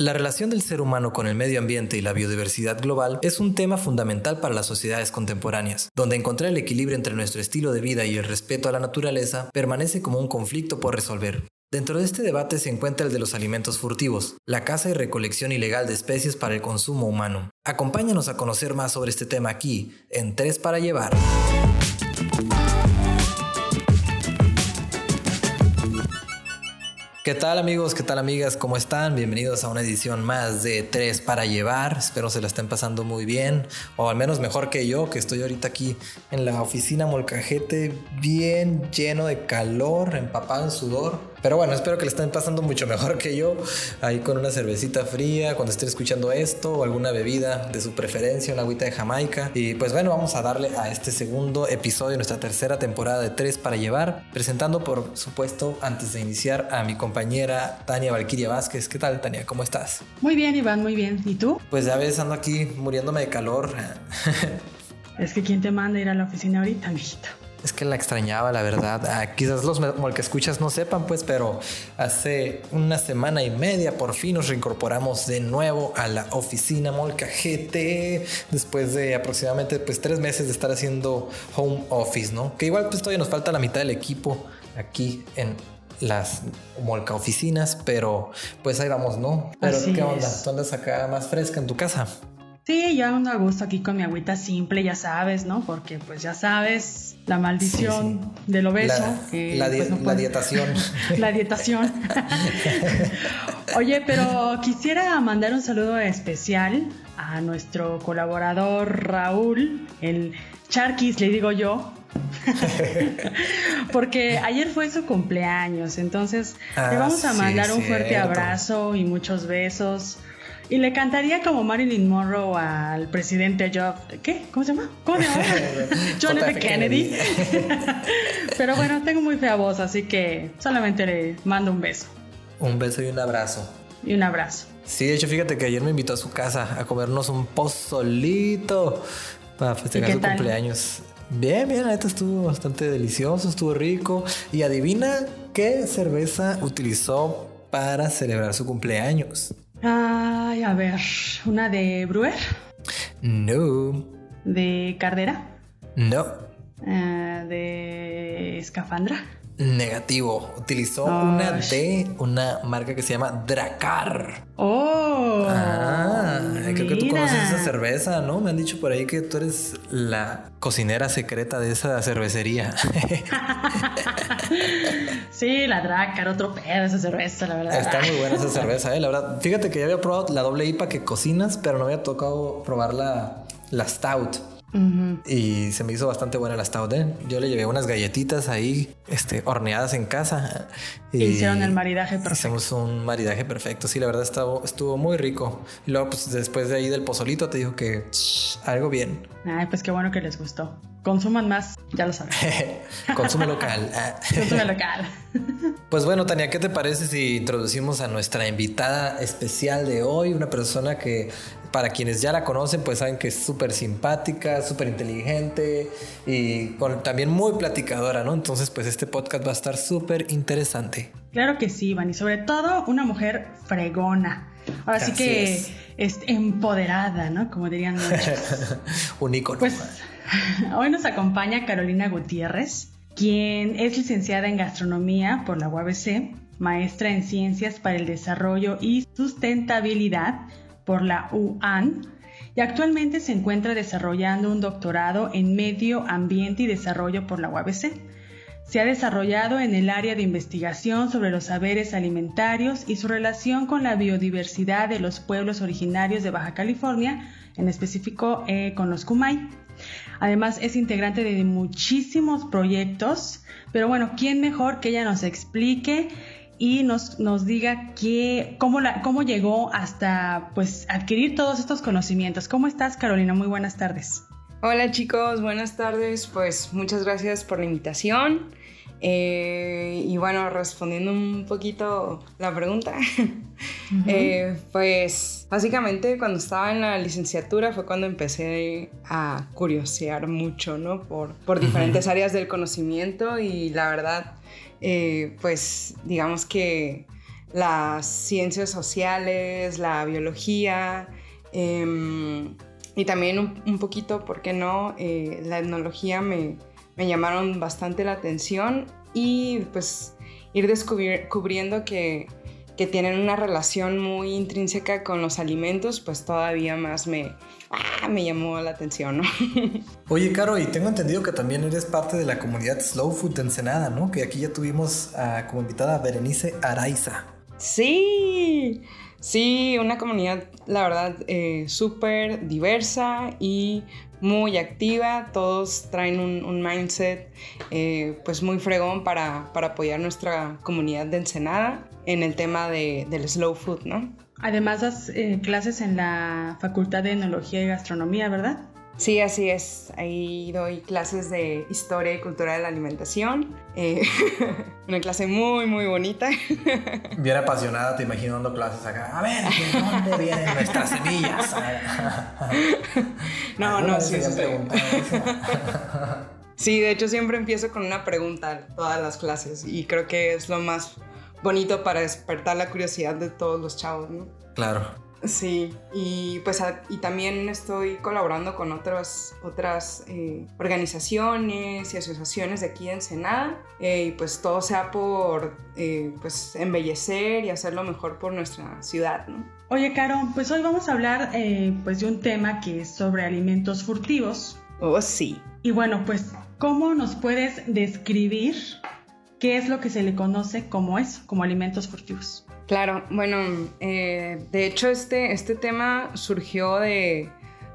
La relación del ser humano con el medio ambiente y la biodiversidad global es un tema fundamental para las sociedades contemporáneas, donde encontrar el equilibrio entre nuestro estilo de vida y el respeto a la naturaleza permanece como un conflicto por resolver. Dentro de este debate se encuentra el de los alimentos furtivos, la caza y recolección ilegal de especies para el consumo humano. Acompáñanos a conocer más sobre este tema aquí, en Tres para Llevar. ¿Qué tal amigos? ¿Qué tal amigas? ¿Cómo están? Bienvenidos a una edición más de Tres para llevar. Espero se la estén pasando muy bien, o al menos mejor que yo, que estoy ahorita aquí en la oficina Molcajete, bien lleno de calor, empapado en sudor. Pero bueno, espero que le estén pasando mucho mejor que yo, ahí con una cervecita fría, cuando estén escuchando esto, o alguna bebida de su preferencia, una agüita de Jamaica. Y pues bueno, vamos a darle a este segundo episodio nuestra tercera temporada de Tres para llevar, presentando por supuesto, antes de iniciar, a mi compañera Tania Valquiria Vázquez. ¿Qué tal, Tania? ¿Cómo estás? Muy bien, Iván, muy bien. ¿Y tú? Pues ya ves, ando aquí muriéndome de calor. es que ¿quién te manda a ir a la oficina ahorita, mijito? Es que la extrañaba, la verdad. Ah, quizás los que escuchas no sepan, pues, pero hace una semana y media por fin nos reincorporamos de nuevo a la oficina Molcajete después de aproximadamente pues tres meses de estar haciendo home office, ¿no? Que igual pues todavía nos falta la mitad del equipo aquí en las Molca oficinas, pero pues ahí vamos, ¿no? Pero ¿qué onda? ¿Tú andas acá más fresca en tu casa? Sí, yo ando a gusto aquí con mi agüita simple, ya sabes, ¿no? Porque pues ya sabes, la maldición del obeso. La, pues, la, dietación. la dietación. Oye, pero quisiera mandar un saludo especial a nuestro colaborador Raúl, el Charquis, le digo yo. Porque ayer fue su cumpleaños, entonces le ah, vamos a mandar un fuerte abrazo y muchos besos y le cantaría como Marilyn Monroe al presidente John, ¿qué? ¿Cómo se llama? ¿Cómo se llama? John F. Kennedy. Pero bueno, tengo muy fea voz, así que solamente le mando un beso. Un beso y un abrazo. Y un abrazo. Sí, de hecho, fíjate que ayer me invitó a su casa a comernos un pozolito para festejar su cumpleaños. Bien, bien, esto estuvo bastante delicioso, estuvo rico. Y adivina qué cerveza utilizó para celebrar su cumpleaños. Ay, a ver, ¿una de Brewer? No. ¿De Cardera? No. Eh, ¿De Escafandra? Negativo. Utilizó una de una marca que se llama Dracar. Oh. Ah, creo que tú conoces esa cerveza, ¿no? Me han dicho por ahí que tú eres la cocinera secreta de esa cervecería. sí, la Dracar, otro pedo esa cerveza, la verdad. Está muy buena esa cerveza, eh, la verdad. Fíjate que ya había probado la doble IPA que cocinas, pero no había tocado probar la, la Stout. Y se me hizo bastante buena la stout. ¿eh? Yo le llevé unas galletitas ahí, este, horneadas en casa. Y hicieron el maridaje perfecto. Hicimos un maridaje perfecto. Sí, la verdad estuvo, estuvo muy rico. Y luego, pues después de ahí del pozolito, te dijo que algo bien. Ay, pues qué bueno que les gustó. Consuman más, ya lo saben. Consume local. Consume local. pues bueno, Tania, ¿qué te parece si introducimos a nuestra invitada especial de hoy? Una persona que para quienes ya la conocen, pues saben que es súper simpática, súper inteligente y también muy platicadora, ¿no? Entonces, pues este podcast va a estar súper interesante. Claro que sí, Iván, y sobre todo una mujer fregona. Ahora sí que es. empoderada, ¿no? Como dirían muchos. Un ícono. Pues hoy nos acompaña Carolina Gutiérrez, quien es licenciada en gastronomía por la UABC, maestra en ciencias para el desarrollo y sustentabilidad por la UAN y actualmente se encuentra desarrollando un doctorado en Medio Ambiente y Desarrollo por la UABC. Se ha desarrollado en el área de investigación sobre los saberes alimentarios y su relación con la biodiversidad de los pueblos originarios de Baja California, en específico eh, con los Kumai. Además es integrante de muchísimos proyectos, pero bueno, ¿quién mejor que ella nos explique y nos, nos diga qué, cómo, la, cómo llegó hasta pues, adquirir todos estos conocimientos. ¿Cómo estás, Carolina? Muy buenas tardes. Hola chicos, buenas tardes. Pues muchas gracias por la invitación. Eh, y bueno, respondiendo un poquito la pregunta, eh, pues básicamente cuando estaba en la licenciatura fue cuando empecé a curiosear mucho, ¿no? Por, por diferentes áreas del conocimiento y la verdad eh, pues digamos que las ciencias sociales, la biología em, y también un, poquito, ¿por qué no? La etnología me, me, llamaron bastante la atención y pues ir descubriendo que, que tienen una relación muy intrínseca con los alimentos, pues todavía más me, ah, me llamó la atención, ¿no? Oye, Caro, y tengo entendido que también eres parte de la comunidad Slow Food de Ensenada, ¿no? Que aquí ya tuvimos como invitada a Berenice Araiza. Sí, sí, una comunidad, la verdad, eh, súper diversa y muy activa. Todos traen un, mindset eh, pues muy fregón para, para, apoyar nuestra comunidad de Ensenada en el tema de, del slow food, ¿no? Además das eh, clases en la Facultad de Enología y Gastronomía, ¿verdad? Sí, así es. Ahí doy clases de historia y cultura de la alimentación. Eh, una clase muy, muy bonita. Bien apasionada, te imagino dando clases acá. A ver, ¿de dónde vienen nuestras semillas? no, no, sí. sí, sí, de hecho siempre empiezo con una pregunta todas las clases y creo que es lo más bonito para despertar la curiosidad de todos los chavos, ¿no? Claro. Sí, y pues y también estoy colaborando con otras, otras eh, organizaciones y asociaciones de aquí en Ensenada eh, y pues todo sea por eh, pues embellecer y hacerlo mejor por nuestra ciudad, ¿no? Oye, Caro, pues hoy vamos a hablar pues de un tema que es sobre alimentos furtivos. Oh, sí. Y bueno, pues, ¿cómo nos puedes describir qué es lo que se le conoce como eso, como alimentos furtivos. Claro, bueno, eh, de hecho este, este tema surgió de,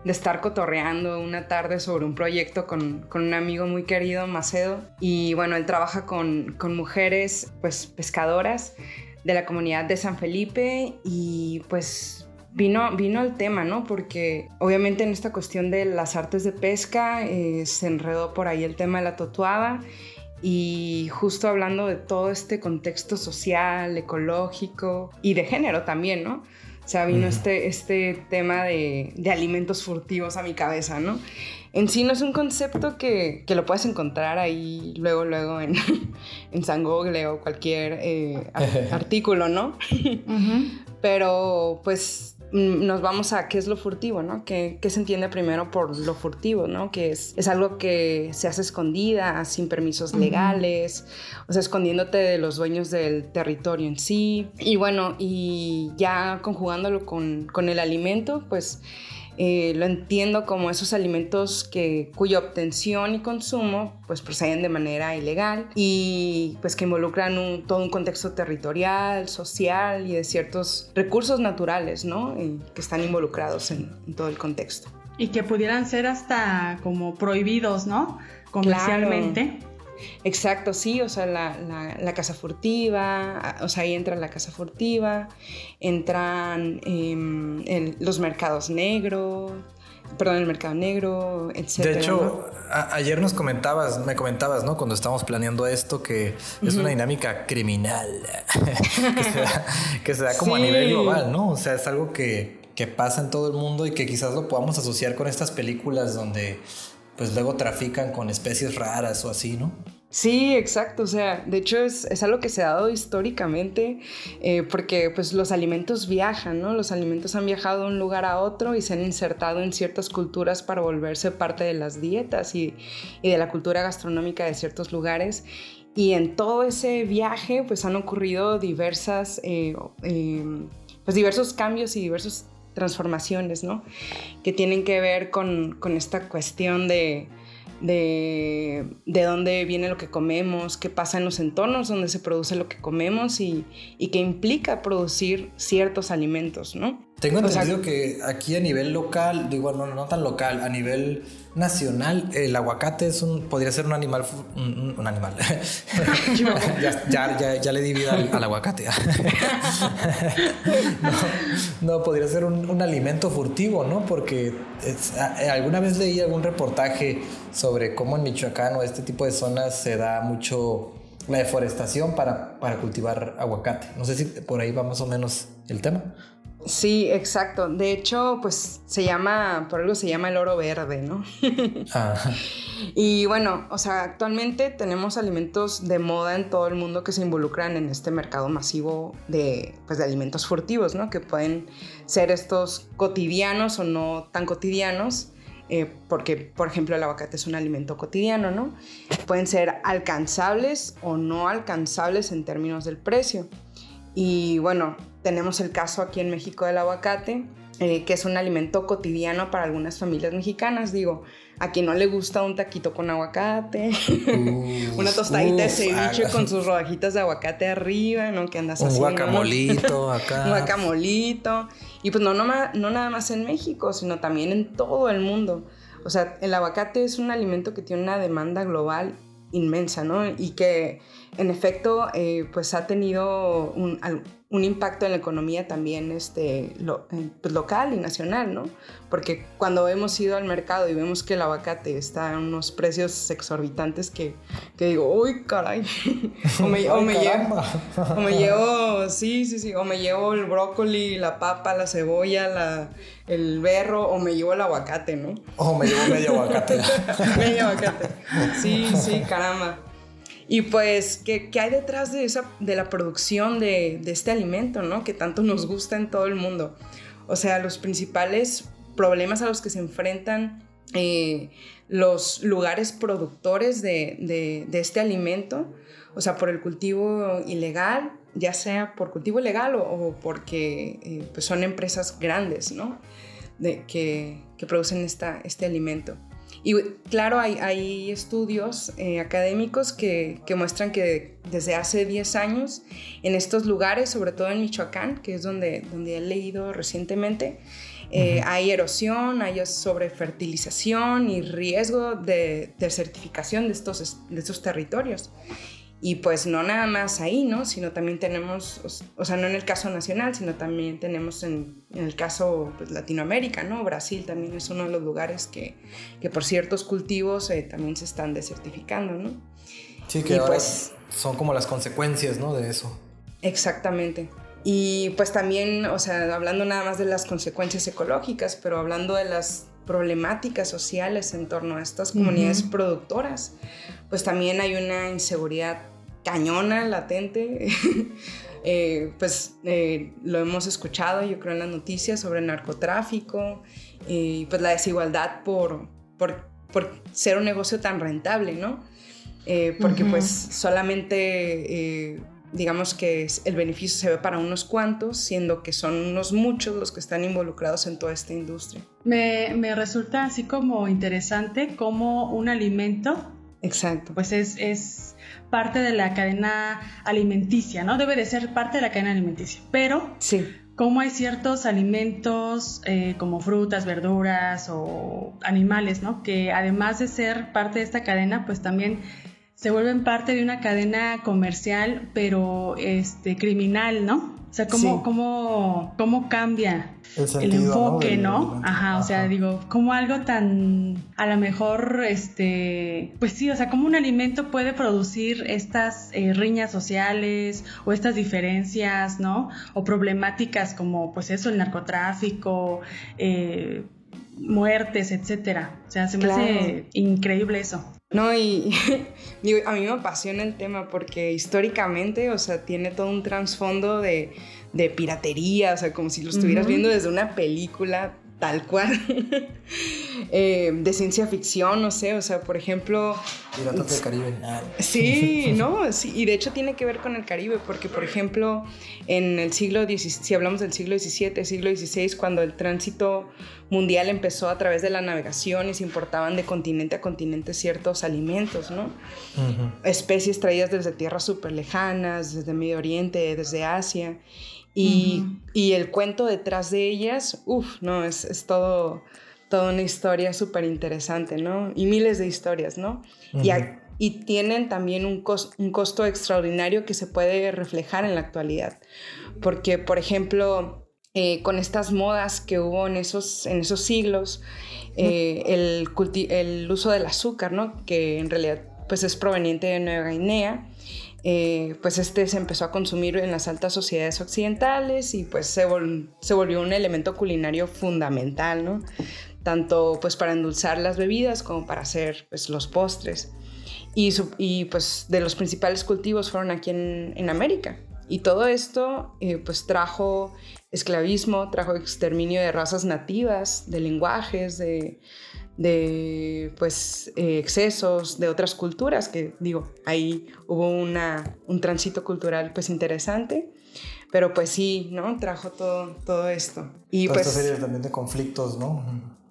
estar cotorreando una tarde sobre un proyecto con, un amigo muy querido, Macedo, y bueno, él trabaja con, mujeres pues pescadoras de la comunidad de San Felipe. Y pues vino, vino el tema, ¿no? Porque obviamente en esta cuestión de las artes de pesca eh, se enredó por ahí el tema de la totuada y justo hablando de todo este contexto social, ecológico y de género también, ¿no? O sea, vino este, este tema de, de, alimentos furtivos a mi cabeza, ¿no? En sí no es un concepto que, que lo puedes encontrar ahí luego, luego en, en San Google o cualquier eh, artículo, ¿no? Pero pues nos vamos a qué es lo furtivo, ¿no? ¿Qué, se entiende primero por lo furtivo, ¿no? Que es, es algo que se hace escondida, sin permisos legales, o sea, escondiéndote de los dueños del territorio en sí. Y bueno, y ya conjugándolo con, con el alimento, pues eh, lo entiendo como esos alimentos que, cuya obtención y consumo pues proceden de manera ilegal y pues que involucran todo un contexto territorial, social y de ciertos recursos naturales, ¿no? que están involucrados en, todo el contexto. Y que pudieran ser hasta como prohibidos, ¿no? Comercialmente. Exacto, sí, o sea, la, la, casa furtiva, o sea, ahí entra la casa furtiva, entran em, los mercados negros, perdón, el mercado negro, etc. De hecho, ayer nos comentabas, me comentabas, ¿no? Cuando estábamos planeando esto, que es una dinámica criminal que, se da, como a nivel global, ¿no? O sea, es algo que, que pasa en todo el mundo y que quizás lo podamos asociar con estas películas donde pues luego trafican con especies raras o así, ¿no? Sí, exacto. O sea, de hecho es, es algo que se ha dado históricamente eh, porque pues los alimentos viajan, ¿no? Los alimentos han viajado de un lugar a otro y se han insertado en ciertas culturas para volverse parte de las dietas y, y de la cultura gastronómica de ciertos lugares. Y en todo ese viaje pues han ocurrido diversas, eh, eh, pues diversos cambios y diversos transformaciones, ¿no? Que tienen que ver con, esta cuestión de, de, dónde viene lo que comemos, qué pasa en los entornos donde se produce lo que comemos y, y qué implica producir ciertos alimentos, ¿no? Tengo entendido que aquí a nivel local, digo, no, no tan local, a nivel nacional, el aguacate es un, podría ser un animal, un, animal. ya, ya, ya, le di vida al, aguacate. no, podría ser un, alimento furtivo, ¿no? Porque alguna vez leí algún reportaje sobre cómo en Michoacán o este tipo de zonas se da mucho la deforestación para, para cultivar aguacate. No sé si por ahí va más o menos el tema. Sí, exacto. De hecho, pues se llama, por algo se llama el oro verde, ¿no? Y bueno, o sea, actualmente tenemos alimentos de moda en todo el mundo que se involucran en este mercado masivo de, pues, de alimentos furtivos, ¿no? Que pueden ser estos cotidianos o no tan cotidianos. Eh, porque, por ejemplo, el aguacate es un alimento cotidiano, ¿no? Pueden ser alcanzables o no alcanzables en términos del precio. Y bueno, tenemos el caso aquí en México del aguacate, eh, que es un alimento cotidiano para algunas familias mexicanas. Digo, a quien no le gusta un taquito con aguacate, una tostadita de ceviche con sus rodajitas de aguacate arriba, ¿no? Que andas un guacamolito acá. un guacamolito. Y pues no, no, no nada más en México, sino también en todo el mundo. O sea, el aguacate es un alimento que tiene una demanda global inmensa, ¿no? Y que en efecto, eh, pues ha tenido un, un impacto en la economía también este, pues, local y nacional, ¿no? Porque cuando hemos ido al mercado y vemos que el aguacate está a unos precios exorbitantes que, que digo, uy, caray, o, me, o, me llevo, o me llevo, sí, sí, sí, o me llevo el brócoli, la papa, la cebolla, la, el berro, o me llevo el aguacate, ¿no? O me llevo medio aguacate. medio aguacate, sí, sí, caramba. Y pues, ¿qué, ¿qué, hay detrás de, esa, de la producción de, este alimento, ¿no? Que tanto nos gusta en todo el mundo. O sea, los principales problemas a los que se enfrentan eh, los lugares productores de, este alimento, o sea, por el cultivo ilegal, ya sea por cultivo ilegal o, o porque eh, pues son empresas grandes, ¿no? De, que, que producen esta, este alimento. Y claro, hay, estudios eh, académicos que, muestran que desde hace 10 años en estos lugares, sobre todo en Michoacán, que es donde, donde he leído recientemente, eh, hay erosión, hay sobrefertilización y riesgo de desertificación de estos, de estos territorios. Y pues no nada más ahí, ¿no? Sino también tenemos, o sea, no en el caso nacional, sino también tenemos en, en el caso pues, Latinoamérica, ¿no? Brasil también es uno de los lugares que, que por ciertos cultivos eh, también se están desertificando, ¿no? Sí, que pues, son como las consecuencias, ¿no? De eso. Exactamente. Y pues también, o sea, hablando nada más de las consecuencias ecológicas, pero hablando de las problemáticas sociales en torno a estas comunidades productoras, pues también hay una inseguridad cañona, latente. Eh, pues eh, lo hemos escuchado, yo creo, en las noticias sobre el narcotráfico y pues la desigualdad por, por, por, ser un negocio tan rentable, ¿no? Eh, porque pues solamente digamos que el beneficio se ve para unos cuantos, siendo que son unos muchos los que están involucrados en toda esta industria. Me, me resulta así como interesante como un alimento. Exacto. Pues es, es parte de la cadena alimenticia, ¿no? Debe de ser parte de la cadena alimenticia. Pero sí. como hay ciertos alimentos eh, como frutas, verduras o animales, ¿no? Que además de ser parte de esta cadena, pues también se vuelven parte de una cadena comercial, pero este, criminal, ¿no? O sea, ¿cómo, cómo, cómo cambia el, enfoque, ¿no? Ajá, o sea, digo, como algo tan, a lo mejor, este, pues sí, o sea, como un alimento puede producir estas eh, riñas sociales o estas diferencias, ¿no? O problemáticas como, pues eso, el narcotráfico, eh, muertes, etcétera. O sea, se me hace increíble eso. No, y digo, a mí me apasiona el tema porque históricamente, o sea, tiene todo un trasfondo de, de, piratería, o sea, como si lo estuvieras viendo desde una película tal cual, eh, de ciencia ficción, no sé, o sea, por ejemplo... Piratas del Caribe. Ah. Sí, no, sí, y de hecho tiene que ver con el Caribe, porque por ejemplo, en el siglo XVII, si hablamos del siglo XVII, siglo XVI, cuando el tránsito mundial empezó a través de la navegación y se importaban de continente a continente ciertos alimentos, ¿no? Especies traídas desde tierras súper lejanas, desde Medio Oriente, desde Asia, y, y, el cuento detrás de ellas, uff, no, es, es, todo, toda una historia súper interesante, ¿no? Y miles de historias, ¿no? y, y, tienen también un, un, costo extraordinario que se puede reflejar en la actualidad. Porque, por ejemplo, eh, con estas modas que hubo en esos, en esos siglos, eh, el, el, uso del azúcar, ¿no? Que en realidad pues es proveniente de Nueva Guinea eh, pues este se empezó a consumir en las altas sociedades occidentales y pues se, volvió un elemento culinario fundamental, ¿no? Tanto pues para endulzar las bebidas como para hacer pues los postres. Y, pues de los principales cultivos fueron aquí en, en América. Y todo esto eh, pues trajo esclavismo, trajo exterminio de razas nativas, de lenguajes, de, de pues eh, excesos de otras culturas, que digo, ahí hubo una, un tránsito cultural pues interesante, pero pues sí, ¿no? Trajo todo, todo esto. Y pues... Esta serie también de conflictos, ¿no?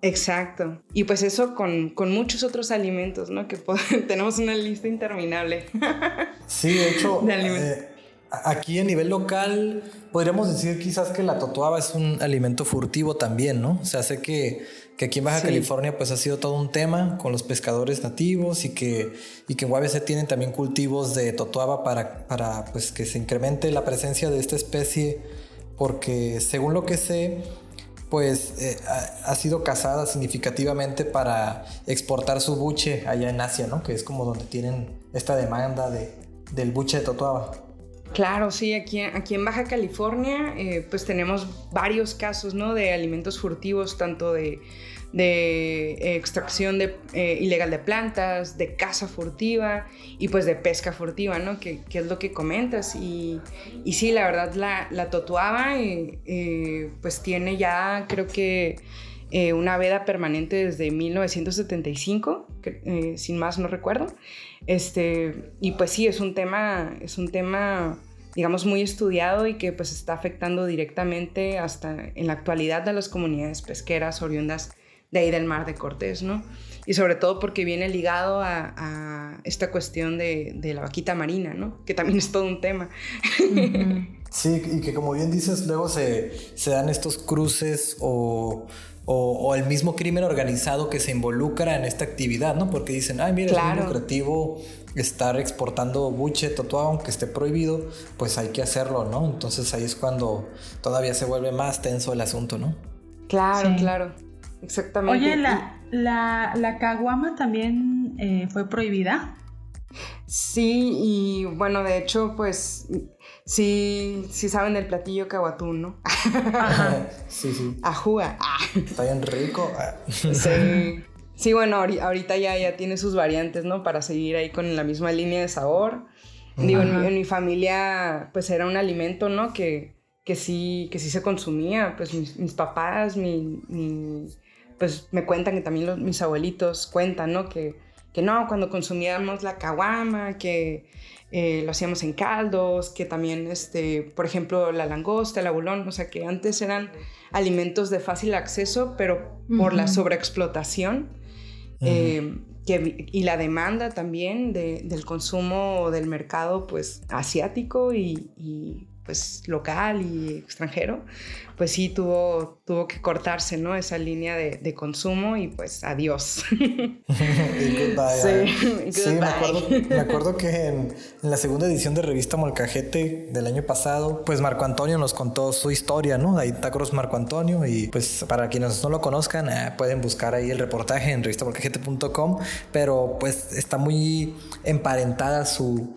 Exacto. Y pues eso con, con muchos otros alimentos, ¿no? Que tenemos una lista interminable. Sí, de hecho, eh, aquí a nivel local podríamos decir quizás que la totuaba es un alimento furtivo también, ¿no? O sea, sé que que aquí en Baja California pues ha sido todo un tema con los pescadores nativos y que, y que en UABC tienen también cultivos de totuaba para, para pues que se incremente la presencia de esta especie porque según lo que sé pues eh, ha, sido cazada significativamente para exportar su buche allá en Asia, ¿no? Que es como donde tienen esta demanda de, del buche de totuaba. Claro, sí, aquí, aquí en Baja California eh, pues tenemos varios casos ¿no? de alimentos furtivos, tanto de, de extracción eh, ilegal de plantas, de caza furtiva y pues de pesca furtiva, ¿no? Que, que es lo que comentas. Y, y, sí, la verdad, la, la totuaba eh, pues tiene ya creo que una veda permanente desde 1975, sin más no recuerdo. Este, y pues sí, es un tema, es un tema, digamos, muy estudiado y que pues está afectando directamente hasta en la actualidad a las comunidades pesqueras oriundas de ahí del Mar de Cortés, ¿no? Y sobre todo porque viene ligado a, esta cuestión de, la vaquita marina, ¿no? Que también es todo un tema. Sí, y que como bien dices, luego se, se dan estos cruces o o, el mismo crimen organizado que se involucra en esta actividad, ¿no? Porque dicen, ay, mira, es muy lucrativo estar exportando buche, totuado, aunque esté prohibido, pues hay que hacerlo, ¿no? Entonces ahí es cuando todavía se vuelve más tenso el asunto, ¿no? Claro, claro, exactamente. Oye, ¿la, la, la caguama también eh, fue prohibida? Sí, y bueno, de hecho, pues sí, sí saben del platillo caguatún, ¿no? sí, sí. Ajúa. Está bien rico. sí. Sí, bueno, ahorita ya, ya tiene sus variantes, ¿no? Para seguir ahí con la misma línea de sabor. Digo, en mi, familia, pues era un alimento, ¿no? Que, que, sí, que sí se consumía. Pues mis, papás, mi, pues me cuentan que también mis abuelitos cuentan, ¿no? Que, que no, cuando consumíamos la caguama, que eh, lo hacíamos en caldos, que también, este, por ejemplo, la langosta, el abulón, o sea, que antes eran alimentos de fácil acceso, pero por la sobreexplotación eh, y la demanda también del consumo del mercado, pues, asiático y pues local y extranjero, pues sí tuvo, tuvo que cortarse, ¿no? Esa línea de, consumo y pues adiós. sí, sí me, acuerdo, me, acuerdo, que en, la segunda edición de revista Molcajete del año pasado, pues Marco Antonio nos contó su historia, ¿no? Ahí está Marco Antonio y pues para quienes no lo conozcan eh, pueden buscar ahí el reportaje en revistamolcajete.com, pero pues está muy emparentada su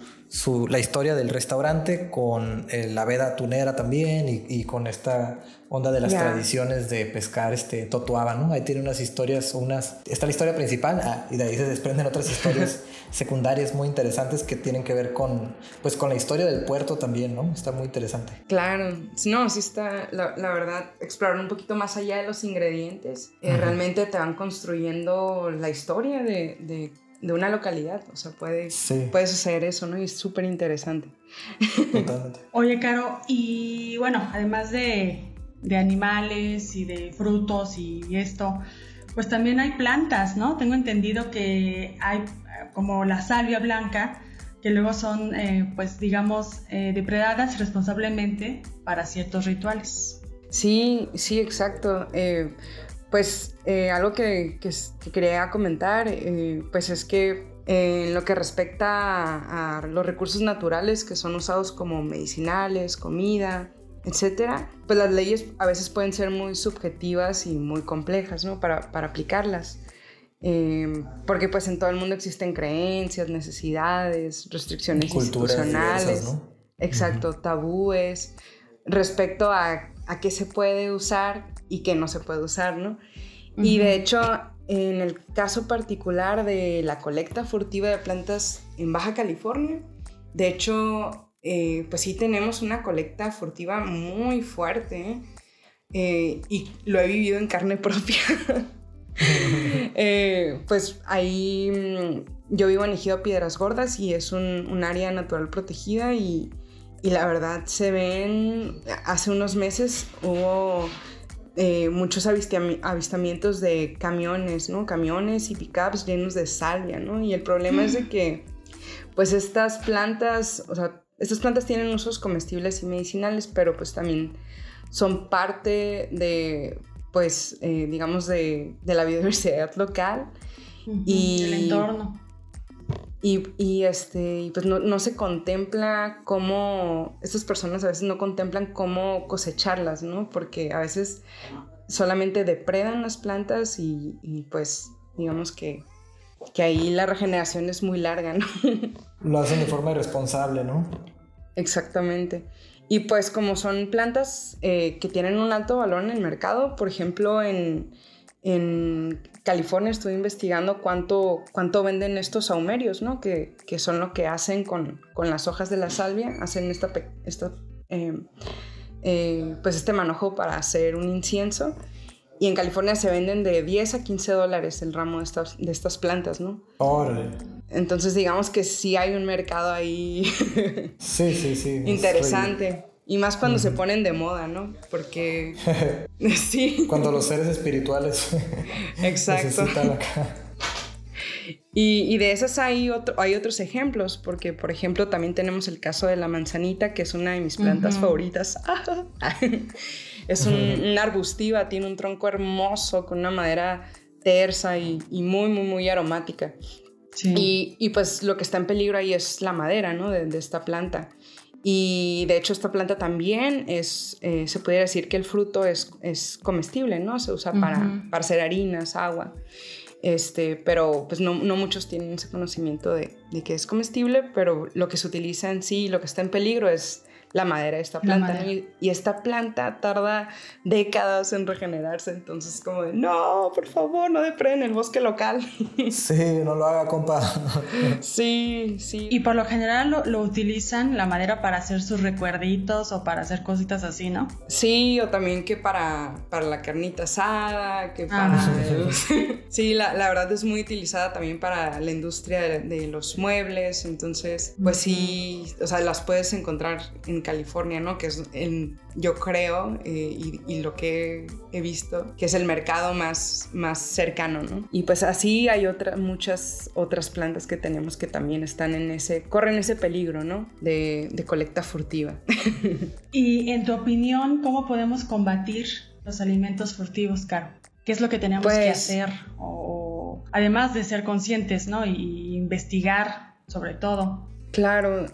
la historia del restaurante con eh, la veda tunera también y, con esta onda de las tradiciones de pescar este totuaba, ¿no? Ahí tiene unas historias, unas... Está la historia principal ah, y de ahí se desprenden otras historias secundarias muy interesantes que tienen que ver con, pues, con la historia del puerto también, ¿no? Está muy interesante. Claro, no, sí está, la, verdad, explorar un poquito más allá de los ingredientes, eh, realmente te van construyendo la historia de, de de una localidad. O sea, puede, puede suceder eso, ¿no? Y es súper interesante. Totalmente. Oye, Caro, y bueno, además de, de, animales y de frutos y esto, pues también hay plantas, ¿no? Tengo entendido que hay como la salvia blanca, que luego son, eh, pues digamos, eh, depredadas responsablemente para ciertos rituales. Sí, sí, exacto. Eh, pues eh, algo que, quería comentar, eh, pues es que en lo que respecta a, los recursos naturales que son usados como medicinales, comida, etcétera, pues las leyes a veces pueden ser muy subjetivas y muy complejas, ¿no? Para, aplicarlas. Em, porque pues en todo el mundo existen creencias, necesidades, restricciones institucionales, exacto, tabúes respecto a, a, qué se puede usar y qué no se puede usar, ¿no? Y de hecho, en el caso particular de la colecta furtiva de plantas en Baja California, de hecho, eh, pues sí tenemos una colecta furtiva muy fuerte ¿eh? y lo he vivido en carne propia. Eh, pues ahí mm, yo vivo en Ejido Piedras Gordas y es un, área natural protegida y, y, la verdad se ven, hace unos meses hubo eh, muchos avistamientos de camiones, ¿no? Camiones y pickups llenos de salvia, ¿no? Y el problema es de mm. que, pues estas plantas, o sea, estas plantas tienen usos comestibles y medicinales, pero pues también son parte de, pues, eh, digamos, de, la biodiversidad local. y el entorno. Y, este, pues no, se contempla cómo, estas personas a veces no contemplan cómo cosecharlas, ¿no? Porque a veces solamente depredan las plantas y, pues digamos que, que, ahí la regeneración es muy larga, ¿no? Lo hacen de forma irresponsable, ¿no? Exactamente. Y pues como son plantas eh, que tienen un alto valor en el mercado, por ejemplo, en, en California estoy investigando cuánto, cuánto venden estos saumerios, ¿no? Que, que son lo que hacen con, con, las hojas de la salvia, hacen esta, esta eh, eh, pues este manojo para hacer un incienso. Y en California se venden de 10 a 15 dólares el ramo de estas, de estas plantas, ¿no? Órale. Entonces digamos que sí hay un mercado ahí sí, sí, sí. interesante. Y más cuando se ponen de moda, ¿no? Porque... sí. Cuando los seres espirituales Exacto. necesitan acá. Y, y, de esas hay, otro, hay otros ejemplos, porque por ejemplo también tenemos el caso de la manzanita, que es una de mis plantas favoritas. es un, arbustiva, tiene un tronco hermoso con una madera tersa y, y muy, muy, muy aromática. Sí. Y, y, pues lo que está en peligro ahí es la madera, ¿no? De, de esta planta. Y de hecho esta planta también es, eh, se pudiera decir que el fruto es, es comestible, ¿no? Se usa para, para hacer harinas, agua. Este, pero pues no, no muchos tienen ese conocimiento de, de, que es comestible, pero lo que se utiliza en sí, lo que está en peligro es la madera de esta planta. Y, esta planta tarda décadas en regenerarse, entonces como de, no, por favor, no depreden el bosque local. Sí, no lo haga, compa. Sí, sí. Y por lo general lo, utilizan la madera para hacer sus recuerditos o para hacer cositas así, ¿no? Sí, o también que para, para la carnita asada, que para... sí, la, la, verdad es muy utilizada también para la industria de, los muebles, entonces, pues sí, o sea, las puedes encontrar en California, ¿no? Que es, en, yo creo, eh, y, lo que he visto, que es el mercado más, más cercano, ¿no? Y pues así hay otras muchas otras plantas que tenemos que también están en ese, corren ese peligro, ¿no? De, de colecta furtiva. y en tu opinión, ¿cómo podemos combatir los alimentos furtivos, Caro? ¿Qué es lo que tenemos que pues hacer? O, además de ser conscientes, ¿no? Y investigar sobre todo. Claro,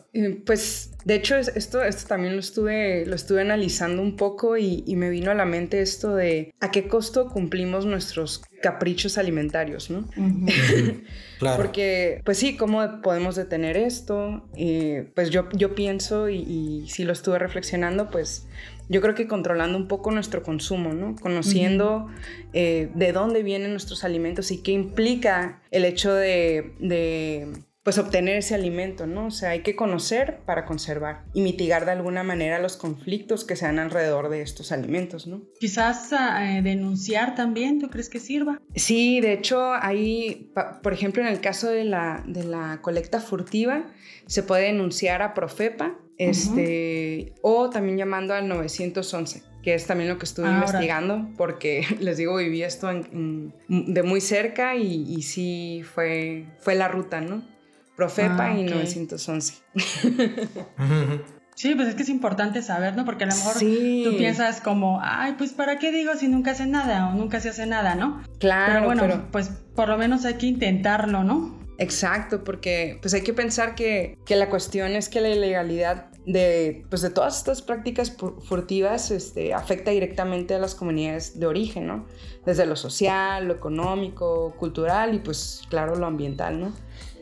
pues de hecho esto, esto también lo estuve, lo estuve analizando un poco y, me vino a la mente esto de a qué costo cumplimos nuestros caprichos alimentarios, ¿no? claro. Porque, pues sí, ¿cómo podemos detener esto? Eh, pues yo, yo pienso y, si lo estuve reflexionando, pues yo creo que controlando un poco nuestro consumo, ¿no? Conociendo eh, de dónde vienen nuestros alimentos y qué implica el hecho de pues obtener ese alimento, ¿no? O sea, hay que conocer para conservar y mitigar de alguna manera los conflictos que se dan alrededor de estos alimentos, ¿no? Quizás eh, denunciar también, ¿tú crees que sirva? Sí, de hecho, ahí, por ejemplo, en el caso de la, de la colecta furtiva, se puede denunciar a Profepa, este, o también llamando al 911 que es también lo que estuve investigando, porque les digo, viví esto de muy cerca y, y, sí fue, fue la ruta, ¿no? Profepa ah, y 911. Sí, pues es que es importante saber, ¿no? Porque a lo mejor tú piensas como, ay, pues ¿para qué digo si nunca hace nada o nunca se hace nada, ¿no? Claro. Pero bueno, pues por lo menos hay que intentarlo, ¿no? Exacto, porque pues hay que pensar que, que, la cuestión es que la ilegalidad de, pues de todas estas prácticas furtivas este, afecta directamente a las comunidades de origen, ¿no? Desde lo social, lo económico, cultural y pues claro, lo ambiental, ¿no?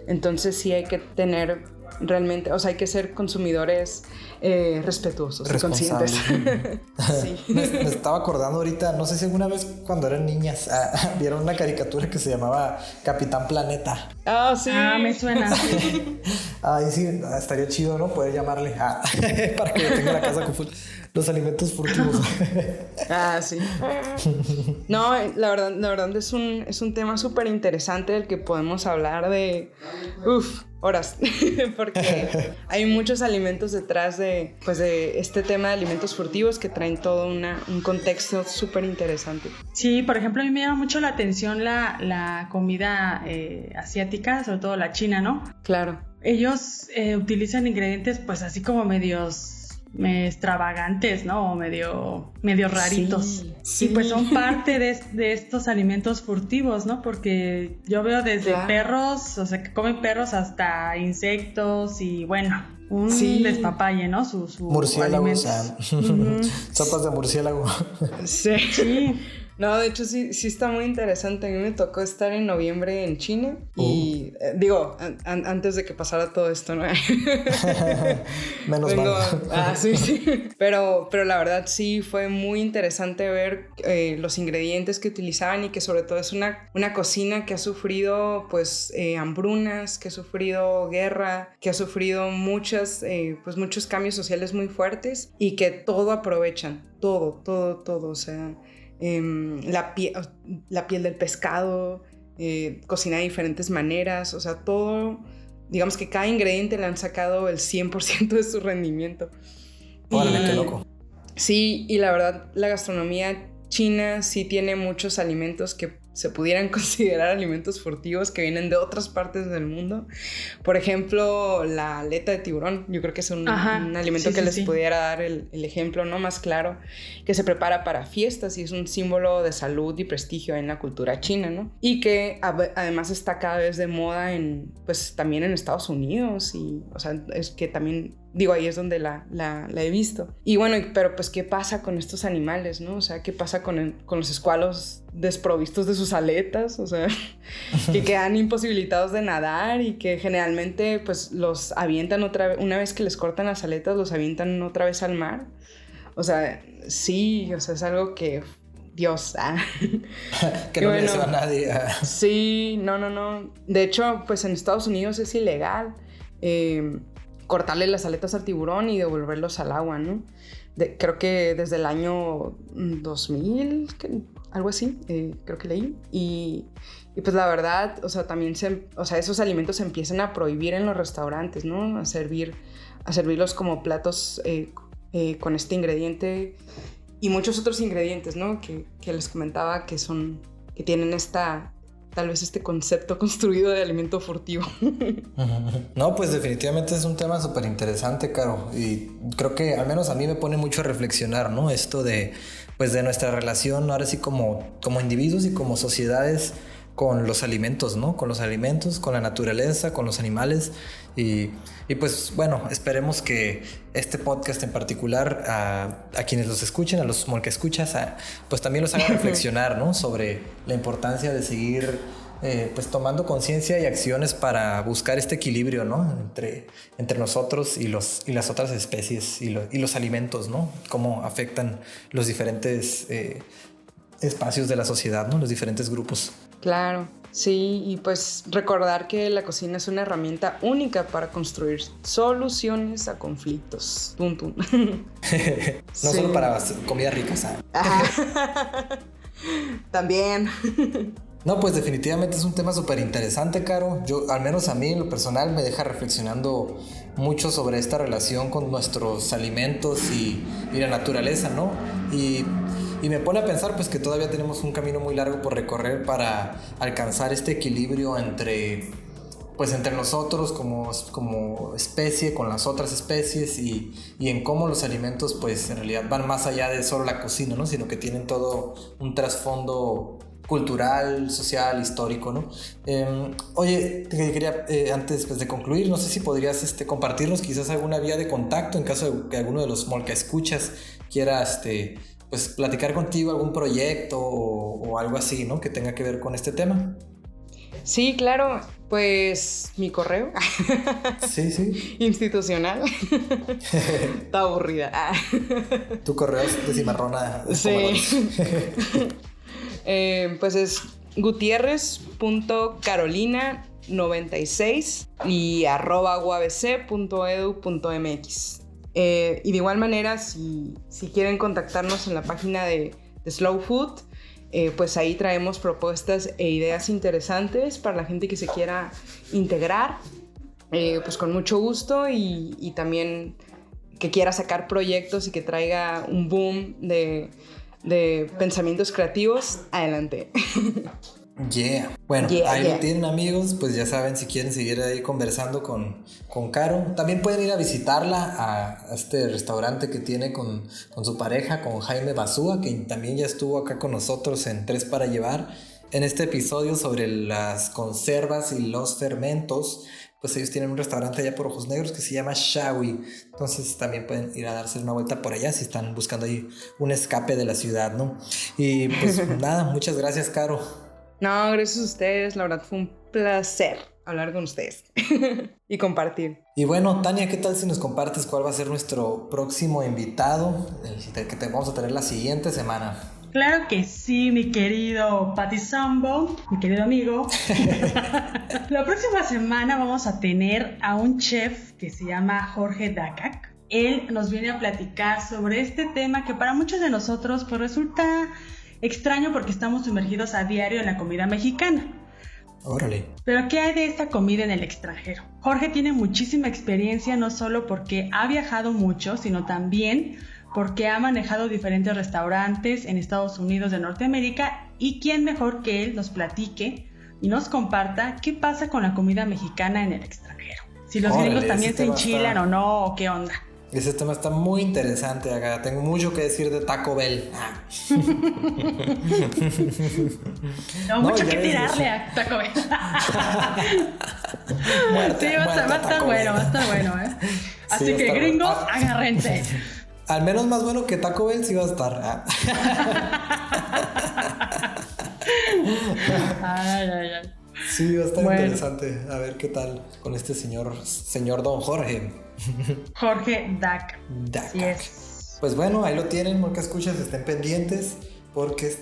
Entonces sí hay que tener realmente, o sea, hay que ser consumidores eh, respetuosos, conscientes. sí. me, estaba acordando ahorita, no sé si alguna vez cuando eran niñas ah, vieron una caricatura que se llamaba Capitán Planeta. Ah, sí. Ah, me suena. Ay, sí, estaría chido, ¿no? Poder llamarle ah, para que tenga la casa con los alimentos furtivos. ah, sí. No, la verdad, la verdad es un, es un tema súper interesante del que podemos hablar de, uff, horas, porque hay muchos alimentos detrás de, pues, de este tema de alimentos furtivos que traen todo una, un contexto súper interesante. Sí, por ejemplo, a mí me llama mucho la atención la, la comida eh, asiática, sobre todo la china, ¿no? Claro. Ellos eh, utilizan ingredientes pues así como medios extravagantes, ¿no? O medio, medio raritos. Sí, Y pues son parte de, estos alimentos furtivos, ¿no? Porque yo veo desde perros, o sea, que comen perros hasta insectos y bueno, un despapalle, ¿no? Su, su Murciélagos. Sopas de murciélago. Sí. sí. No, de hecho sí, sí está muy interesante. A mí me tocó estar en noviembre en China y eh, digo, antes de que pasara todo esto, ¿no? Menos mal. Ah, sí, sí. Pero, pero la verdad sí fue muy interesante ver eh, los ingredientes que utilizaban y que sobre todo es una, una cocina que ha sufrido pues eh, hambrunas, que ha sufrido guerra, que ha sufrido muchas, pues muchos cambios sociales muy fuertes y que todo aprovechan, todo, todo, todo. O sea, Em, la, la, piel del pescado, eh, cocina de diferentes maneras, o sea, todo, digamos que cada ingrediente le han sacado el 100% de su rendimiento. Órale, qué loco. Sí, y la verdad, la gastronomía china sí tiene muchos alimentos que se pudieran considerar alimentos furtivos que vienen de otras partes del mundo. Por ejemplo, la aleta de tiburón, yo creo que es un, alimento que les pudiera dar el, ejemplo no más claro, que se prepara para fiestas y es un símbolo de salud y prestigio en la cultura china, ¿no? Y que además está cada vez de moda en, pues también en Estados Unidos y, o sea, es que también Digo, ahí es donde la, la, he visto. Y bueno, pero pues, ¿qué pasa con estos animales, no? O sea, ¿qué pasa con, con los escualos desprovistos de sus aletas? O sea, que quedan imposibilitados de nadar y que generalmente, pues, los avientan otra vez, una vez que les cortan las aletas, los avientan otra vez al mar. O sea, sí, o sea, es algo que Dios. Ah. que no le a nadie. sí, no, no, no. De hecho, pues en Estados Unidos es ilegal. Eh, cortarle las aletas al tiburón y devolverlos al agua, ¿no? creo que desde el año 2000, algo así, eh, creo que leí. Y, pues la verdad, o sea, también o sea, esos alimentos se empiezan a prohibir en los restaurantes, ¿no? A servir, a servirlos como platos eh, eh, con este ingrediente y muchos otros ingredientes, ¿no? Que, que les comentaba que son, que tienen esta, tal vez este concepto construido de alimento furtivo. No, pues definitivamente es un tema súper interesante, Caro. Y creo que al menos a mí me pone mucho a reflexionar, ¿no? Esto de, pues de nuestra relación, ahora sí como, como individuos y como sociedades con los alimentos, ¿no? Con los alimentos, con la naturaleza, con los animales. Y, y pues bueno, esperemos que este podcast en particular a, a quienes los escuchen, a los que escuchas, pues también los haga reflexionar, ¿no? Sobre la importancia de seguir eh, pues tomando conciencia y acciones para buscar este equilibrio, ¿no? Entre, entre nosotros y, los, y las otras especies y, y los alimentos, ¿no? Cómo afectan los diferentes eh, espacios de la sociedad, ¿no? Los diferentes grupos. Claro, sí, y pues recordar que la cocina es una herramienta única para construir soluciones a conflictos. Tum, no solo para comida rica, ¿sabes? También. No, pues definitivamente es un tema súper interesante, Caro. Yo, al menos a mí, en lo personal, me deja reflexionando mucho sobre esta relación con nuestros alimentos y, y la naturaleza, ¿no? Y y me pone a pensar pues que todavía tenemos un camino muy largo por recorrer para alcanzar este equilibrio entre pues entre nosotros como, como especie con las otras especies y, y, en cómo los alimentos pues en realidad van más allá de solo la cocina, ¿no? sino que tienen todo un trasfondo cultural, social, histórico, ¿no? Em, oye, quería, eh, antes pues, de concluir, no sé si podrías este, compartirnos quizás alguna vía de contacto en caso de que alguno de los Molca escuchas quiera este, pues, platicar contigo algún proyecto o, algo así, ¿no? Que tenga que ver con este tema. Sí, claro. Pues mi correo. Sí, sí. Institucional. Está aburrida. tu correo es de cimarrona. Sí. Eh, pues es gutierrez.carolina96 y arroba uabc.edu.mx. Eh, y de igual manera, si, quieren contactarnos en la página de, Slow Food, eh, pues ahí traemos propuestas e ideas interesantes para la gente que se quiera integrar, pues con mucho gusto y también que quiera sacar proyectos y que traiga un boom de de pensamientos creativos, adelante. Yeah. Bueno, ahí lo tienen amigos, pues ya saben si quieren seguir ahí conversando con, con Caro. También pueden ir a visitarla a, este restaurante que tiene con, con, su pareja, con Jaime Basúa, que también ya estuvo acá con nosotros en Tres para Llevar, en este episodio sobre las conservas y los fermentos pues ellos tienen un restaurante allá por Ojos Negros que se llama Shawi. Entonces también pueden ir a darse una vuelta por allá si están buscando ahí un escape de la ciudad, ¿no? Y pues nada, muchas gracias, Caro. No, gracias a ustedes, la verdad fue un placer hablar con ustedes y compartir. Y bueno, Tania, ¿qué tal si nos compartes cuál va a ser nuestro próximo invitado, el que te vamos a tener la siguiente semana? Claro que sí, mi querido Patti Sambo, mi querido amigo. la próxima semana vamos a tener a un chef que se llama Jorge Dakak. Él nos viene a platicar sobre este tema que para muchos de nosotros pues resulta extraño porque estamos sumergidos a diario en la comida mexicana. Órale. Pero ¿qué hay de esta comida en el extranjero? Jorge tiene muchísima experiencia no solo porque ha viajado mucho, sino también porque ha manejado diferentes restaurantes en Estados Unidos de Norteamérica y quién mejor que él nos platique y nos comparta qué pasa con la comida mexicana en el extranjero. Si los gringos también se enchilan o no, o qué onda. Ese tema está muy interesante acá. Tengo mucho que decir de Taco Bell. Tengo mucho que tirarle a Taco Bell. sí, va, a estar bueno, va a estar bueno, ¿eh? Así que gringos, ah. agárrense. Al menos más bueno que Taco Bell sí va a estar. Ah. Sí, va a estar interesante. A ver qué tal con este señor, señor Don Jorge. Jorge Dak. Dak. Pues bueno, ahí lo tienen, que escuchas, estén pendientes porque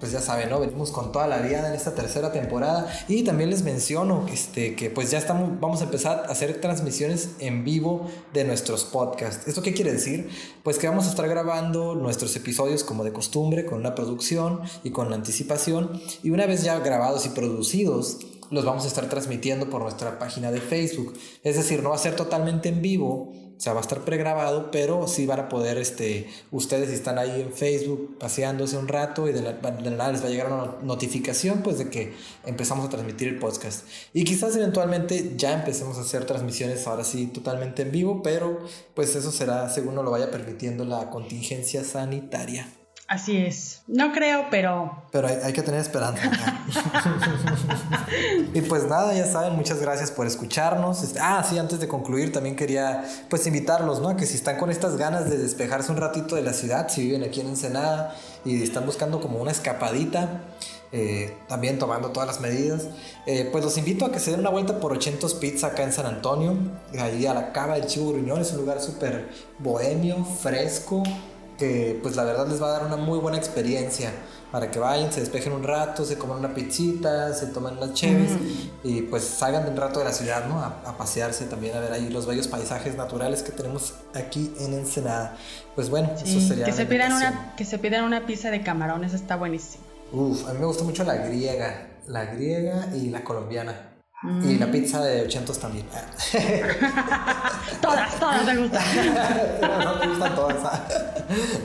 pues ya saben, ¿no? Venimos con toda la vida en esta tercera temporada y también les menciono este, que pues ya estamos, vamos a empezar a hacer transmisiones en vivo de nuestros podcasts. ¿Esto qué quiere decir? Pues que vamos a estar grabando nuestros episodios como de costumbre, con una producción y con anticipación y una vez ya grabados y producidos, los vamos a estar transmitiendo por nuestra página de Facebook. Es decir, no va a ser totalmente en vivo, o sea, va a estar pregrabado, pero sí van a poder, este, ustedes si están ahí en Facebook paseándose un rato y de la, nada les va a llegar una notificación pues de que empezamos a transmitir el podcast. Y quizás eventualmente ya empecemos a hacer transmisiones ahora sí totalmente en vivo, pero pues eso será según nos lo vaya permitiendo la contingencia sanitaria. Así es. No creo, pero... Pero hay, que tener esperanza. y pues nada, ya saben, muchas gracias por escucharnos. Este, ah, sí, antes de concluir también quería pues invitarlos, ¿no? Que si están con estas ganas de despejarse un ratito de la ciudad, si viven aquí en Ensenada y están buscando como una escapadita, eh, también tomando todas las medidas, eh, pues los invito a que se den una vuelta por 800 Pizza acá en San Antonio, ahí a la Cava del Chivo Gruñón, es un lugar súper bohemio, fresco, que pues la verdad les va a dar una muy buena experiencia para que vayan, se despejen un rato, se coman una pizzita, se tomen unas cheves y pues salgan de un rato de la ciudad, ¿no? A, pasearse también, a ver ahí los bellos paisajes naturales que tenemos aquí en Ensenada. Pues bueno, eso sería que se pidan una Que se pidan una pizza de camarones, está buenísimo. Uf, a mí me gusta mucho la griega, la griega y la colombiana. Y la mm. pizza de 800 también. todas, todas me gustan. no, me gustan todas.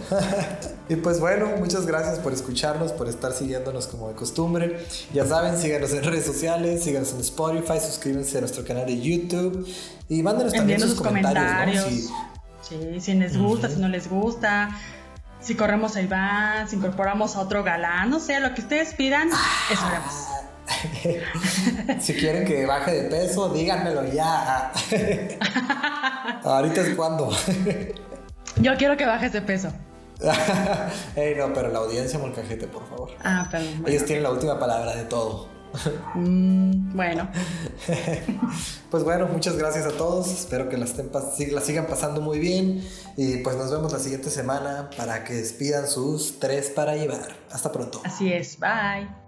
y pues bueno, muchas gracias por escucharnos, por estar siguiéndonos como de costumbre. Ya saben, síganos en redes sociales, síganos en Spotify, suscríbanse a nuestro canal de YouTube y mándenos también sus, comentarios. Sí, si les gusta, si no les gusta si corremos a Iván, si incorporamos a otro galán, no sé, lo que ustedes pidan, eso haremos. Si quieren que baje de peso, díganmelo ya. Ahorita es cuando. Yo quiero que bajes de peso. Ey, no, pero la audiencia molcajete, por favor. Ah, perdón. Ellos tienen la última palabra de todo. Mm, bueno. pues bueno, muchas gracias a todos. Espero que la, la sigan pasando muy bien. Y pues nos vemos la siguiente semana para que despidan sus tres para llevar. Hasta pronto. Así es. Bye.